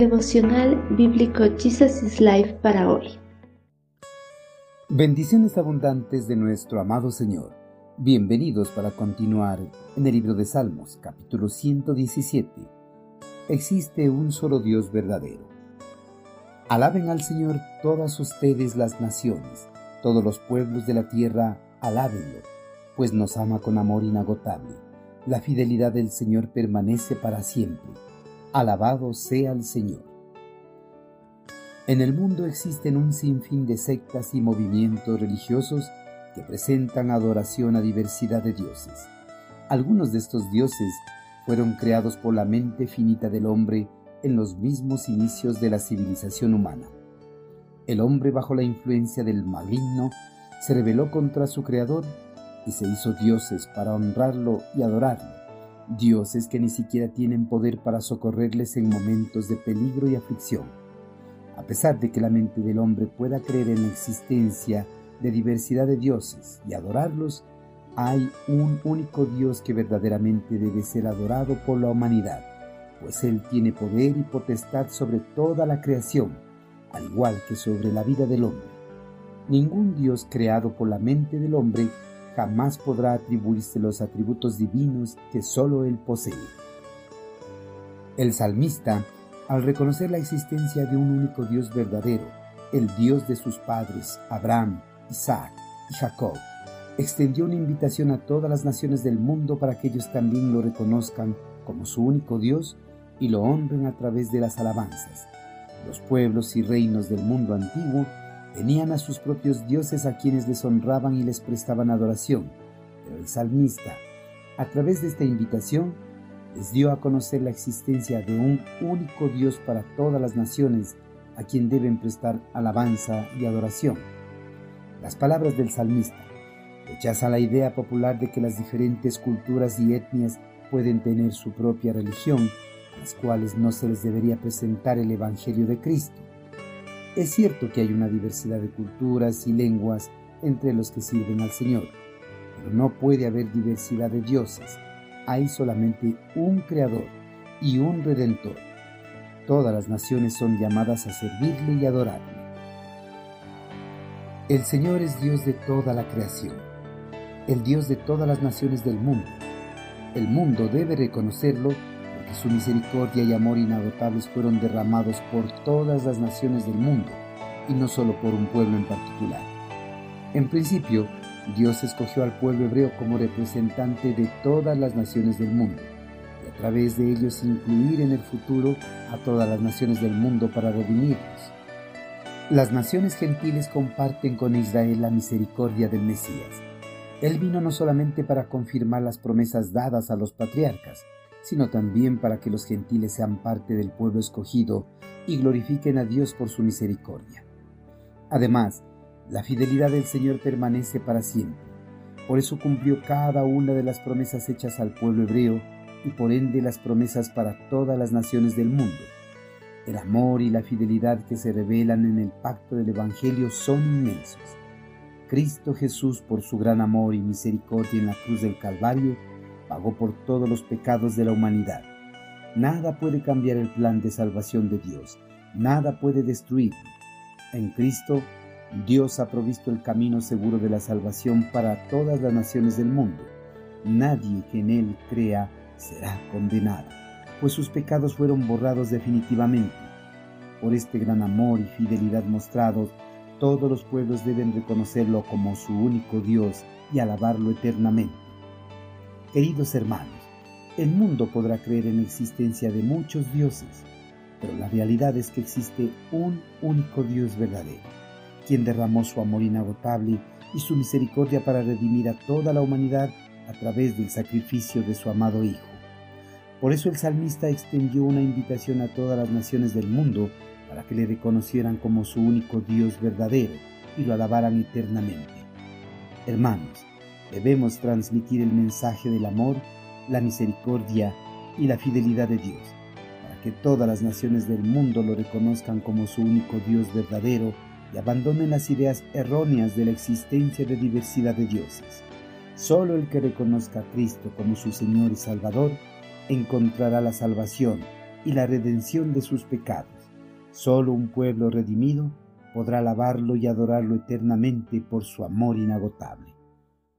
Devocional Bíblico Jesus is Life para hoy. Bendiciones abundantes de nuestro amado Señor. Bienvenidos para continuar en el libro de Salmos, capítulo 117. Existe un solo Dios verdadero. Alaben al Señor todas ustedes las naciones, todos los pueblos de la tierra, alábenlo, pues nos ama con amor inagotable. La fidelidad del Señor permanece para siempre Alabado sea el Señor. En el mundo existen un sinfín de sectas y movimientos religiosos que presentan adoración a diversidad de dioses. Algunos de estos dioses fueron creados por la mente finita del hombre en los mismos inicios de la civilización humana. El hombre bajo la influencia del maligno se rebeló contra su creador y se hizo dioses para honrarlo y adorarlo dioses que ni siquiera tienen poder para socorrerles en momentos de peligro y aflicción. A pesar de que la mente del hombre pueda creer en la existencia de diversidad de dioses y adorarlos, hay un único Dios que verdaderamente debe ser adorado por la humanidad, pues Él tiene poder y potestad sobre toda la creación, al igual que sobre la vida del hombre. Ningún Dios creado por la mente del hombre jamás podrá atribuirse los atributos divinos que sólo Él posee. El salmista, al reconocer la existencia de un único Dios verdadero, el Dios de sus padres, Abraham, Isaac y Jacob, extendió una invitación a todas las naciones del mundo para que ellos también lo reconozcan como su único Dios y lo honren a través de las alabanzas. Los pueblos y reinos del mundo antiguo Tenían a sus propios dioses a quienes les honraban y les prestaban adoración, pero el salmista, a través de esta invitación, les dio a conocer la existencia de un único Dios para todas las naciones a quien deben prestar alabanza y adoración. Las palabras del salmista rechazan la idea popular de que las diferentes culturas y etnias pueden tener su propia religión, a las cuales no se les debería presentar el Evangelio de Cristo. Es cierto que hay una diversidad de culturas y lenguas entre los que sirven al Señor, pero no puede haber diversidad de dioses. Hay solamente un Creador y un Redentor. Todas las naciones son llamadas a servirle y adorarle. El Señor es Dios de toda la creación, el Dios de todas las naciones del mundo. El mundo debe reconocerlo su misericordia y amor inagotables fueron derramados por todas las naciones del mundo y no solo por un pueblo en particular. En principio, Dios escogió al pueblo hebreo como representante de todas las naciones del mundo y a través de ellos incluir en el futuro a todas las naciones del mundo para redimirlos. Las naciones gentiles comparten con Israel la misericordia del Mesías. Él vino no solamente para confirmar las promesas dadas a los patriarcas, sino también para que los gentiles sean parte del pueblo escogido y glorifiquen a Dios por su misericordia. Además, la fidelidad del Señor permanece para siempre. Por eso cumplió cada una de las promesas hechas al pueblo hebreo y por ende las promesas para todas las naciones del mundo. El amor y la fidelidad que se revelan en el pacto del Evangelio son inmensos. Cristo Jesús, por su gran amor y misericordia en la cruz del Calvario, pagó por todos los pecados de la humanidad. Nada puede cambiar el plan de salvación de Dios, nada puede destruirlo. En Cristo, Dios ha provisto el camino seguro de la salvación para todas las naciones del mundo. Nadie que en Él crea será condenado, pues sus pecados fueron borrados definitivamente. Por este gran amor y fidelidad mostrados, todos los pueblos deben reconocerlo como su único Dios y alabarlo eternamente. Queridos hermanos, el mundo podrá creer en la existencia de muchos dioses, pero la realidad es que existe un único Dios verdadero, quien derramó su amor inagotable y su misericordia para redimir a toda la humanidad a través del sacrificio de su amado Hijo. Por eso el salmista extendió una invitación a todas las naciones del mundo para que le reconocieran como su único Dios verdadero y lo alabaran eternamente. Hermanos, Debemos transmitir el mensaje del amor, la misericordia y la fidelidad de Dios, para que todas las naciones del mundo lo reconozcan como su único Dios verdadero y abandonen las ideas erróneas de la existencia de diversidad de dioses. Solo el que reconozca a Cristo como su Señor y Salvador encontrará la salvación y la redención de sus pecados. Solo un pueblo redimido podrá alabarlo y adorarlo eternamente por su amor inagotable.